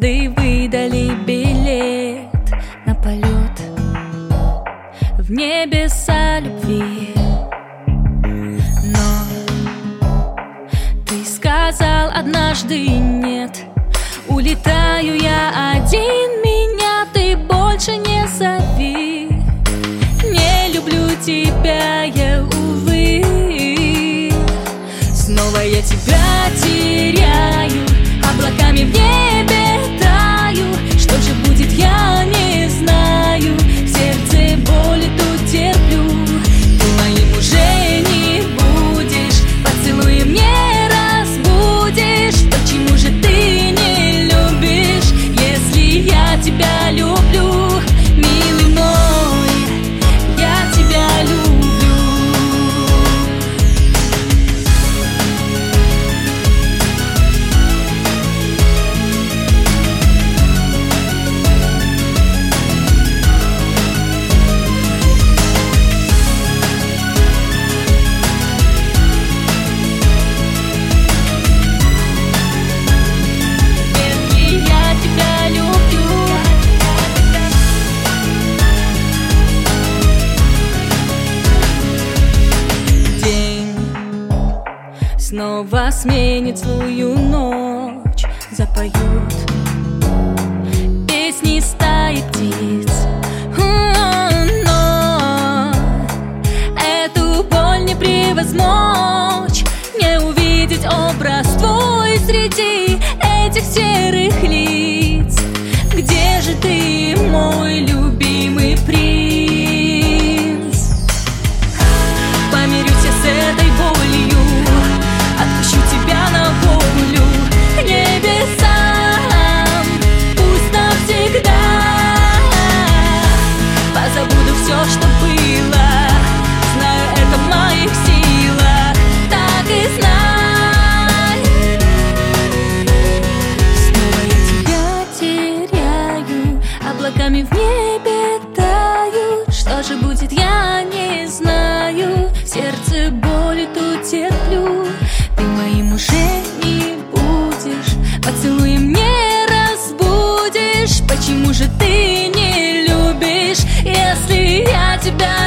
Звезды выдали билет на полет В небеса любви. Но ты сказал однажды нет. Улетаю я один, меня ты больше не зови. Не люблю тебя я, увы. Снова я тебя теряю снова сменит свою ночь. Запоют песни стаи птиц Но эту боль не превозмочь. Не увидеть образ твой среди этих серых лиц. Где же ты, мой любимый Облаками в небе таю Что же будет, я не знаю. Сердце боли тут терплю Ты моим уже не будешь. Поцелуем не разбудишь. Почему же ты не любишь? Если я тебя